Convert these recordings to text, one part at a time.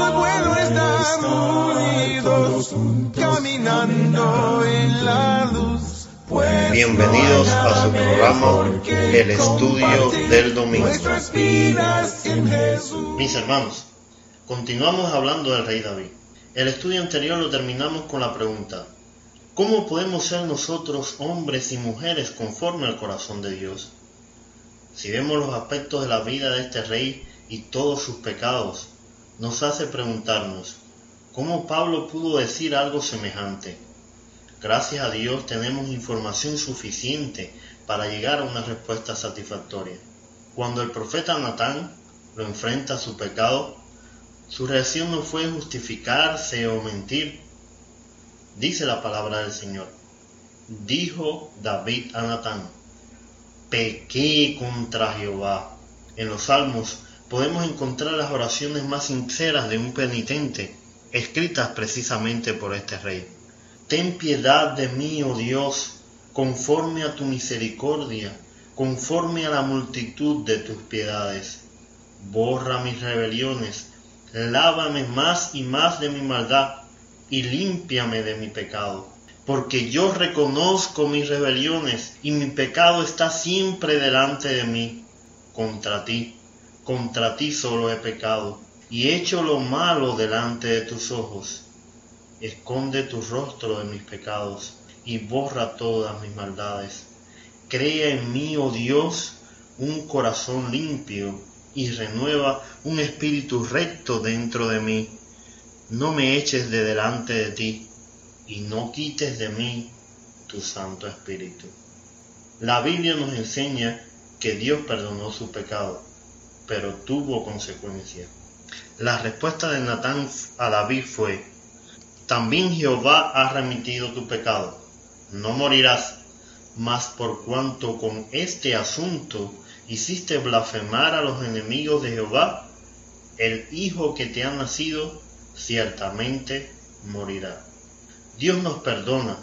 Como es bueno estar unidos, caminando en la luz. Pues Bienvenidos a su programa El Estudio del Domingo. Mis hermanos, continuamos hablando del rey David. El estudio anterior lo terminamos con la pregunta, ¿cómo podemos ser nosotros hombres y mujeres conforme al corazón de Dios? Si vemos los aspectos de la vida de este rey y todos sus pecados, nos hace preguntarnos, ¿cómo Pablo pudo decir algo semejante? Gracias a Dios tenemos información suficiente para llegar a una respuesta satisfactoria. Cuando el profeta Natán lo enfrenta a su pecado, su reacción no fue justificarse o mentir. Dice la palabra del Señor. Dijo David a Natán, pequé contra Jehová. En los salmos podemos encontrar las oraciones más sinceras de un penitente, escritas precisamente por este rey. Ten piedad de mí, oh Dios, conforme a tu misericordia, conforme a la multitud de tus piedades. Borra mis rebeliones, lávame más y más de mi maldad, y límpiame de mi pecado. Porque yo reconozco mis rebeliones, y mi pecado está siempre delante de mí. Contra ti, contra ti solo he pecado, y he hecho lo malo delante de tus ojos. Esconde tu rostro de mis pecados, y borra todas mis maldades. Crea en mí, oh Dios, un corazón limpio, y renueva un espíritu recto dentro de mí. No me eches de delante de ti, y no quites de mí tu Santo Espíritu. La Biblia nos enseña que Dios perdonó su pecado, pero tuvo consecuencias. La respuesta de Natán a David fue, también Jehová ha remitido tu pecado, no morirás, mas por cuanto con este asunto hiciste blasfemar a los enemigos de Jehová, el hijo que te ha nacido ciertamente morirá. Dios nos perdona,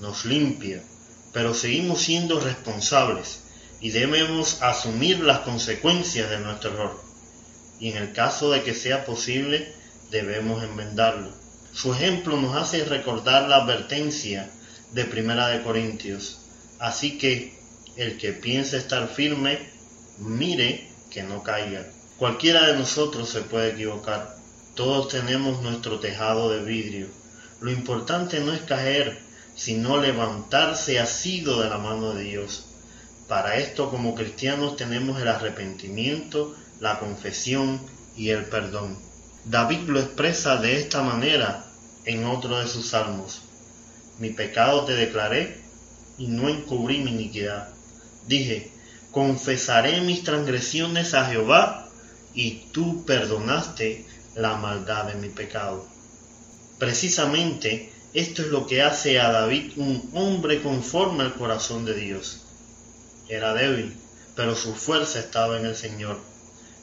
nos limpia, pero seguimos siendo responsables y debemos asumir las consecuencias de nuestro error. Y en el caso de que sea posible, debemos enmendarlo. Su ejemplo nos hace recordar la advertencia de Primera de Corintios. Así que el que piense estar firme, mire que no caiga. Cualquiera de nosotros se puede equivocar. Todos tenemos nuestro tejado de vidrio. Lo importante no es caer, sino levantarse asido de la mano de Dios. Para esto como cristianos tenemos el arrepentimiento, la confesión y el perdón. David lo expresa de esta manera en otro de sus salmos. Mi pecado te declaré y no encubrí mi iniquidad. Dije, confesaré mis transgresiones a Jehová y tú perdonaste la maldad de mi pecado. Precisamente esto es lo que hace a David un hombre conforme al corazón de Dios. Era débil, pero su fuerza estaba en el Señor.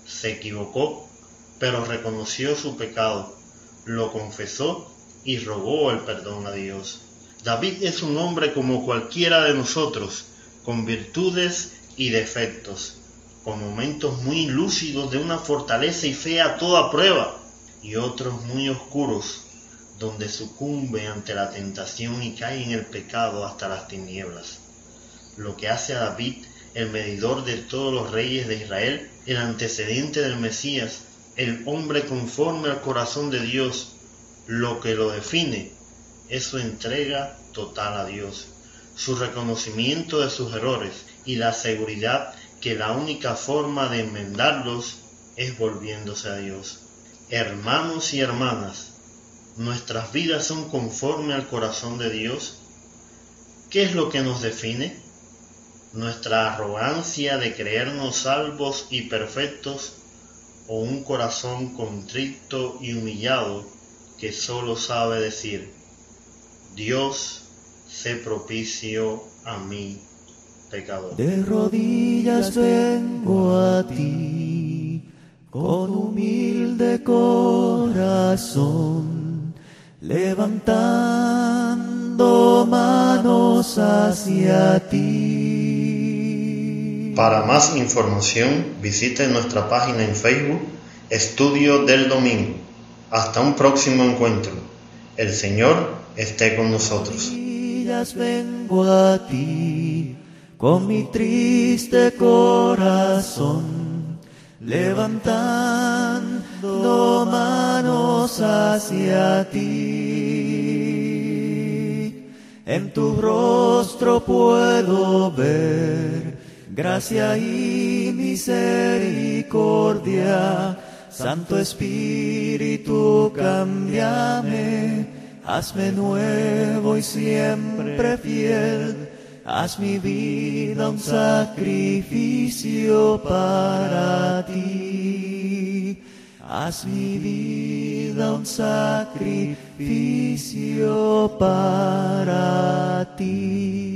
Se equivocó, pero reconoció su pecado, lo confesó y rogó el perdón a Dios. David es un hombre como cualquiera de nosotros, con virtudes y defectos, con momentos muy lúcidos de una fortaleza y fe a toda prueba, y otros muy oscuros, donde sucumbe ante la tentación y cae en el pecado hasta las tinieblas. Lo que hace a David el medidor de todos los reyes de Israel, el antecedente del Mesías, el hombre conforme al corazón de Dios, lo que lo define es su entrega total a Dios, su reconocimiento de sus errores y la seguridad que la única forma de enmendarlos es volviéndose a Dios. Hermanos y hermanas, ¿nuestras vidas son conforme al corazón de Dios? ¿Qué es lo que nos define? ¿Nuestra arrogancia de creernos salvos y perfectos o un corazón contrito y humillado que solo sabe decir, Dios, sé propicio a mí, pecador. De rodillas vengo a ti con humilde corazón, levantando manos hacia ti. Para más información visite nuestra página en Facebook Estudio del Domingo Hasta un próximo encuentro. El Señor esté con nosotros. vengo a manos hacia ti. En tu rostro puedo ver gracia y misericordia. Santo Espíritu, cámbiame, hazme nuevo y siempre fiel. Haz mi vida un sacrificio para ti. Haz mi vida un sacrificio para ti.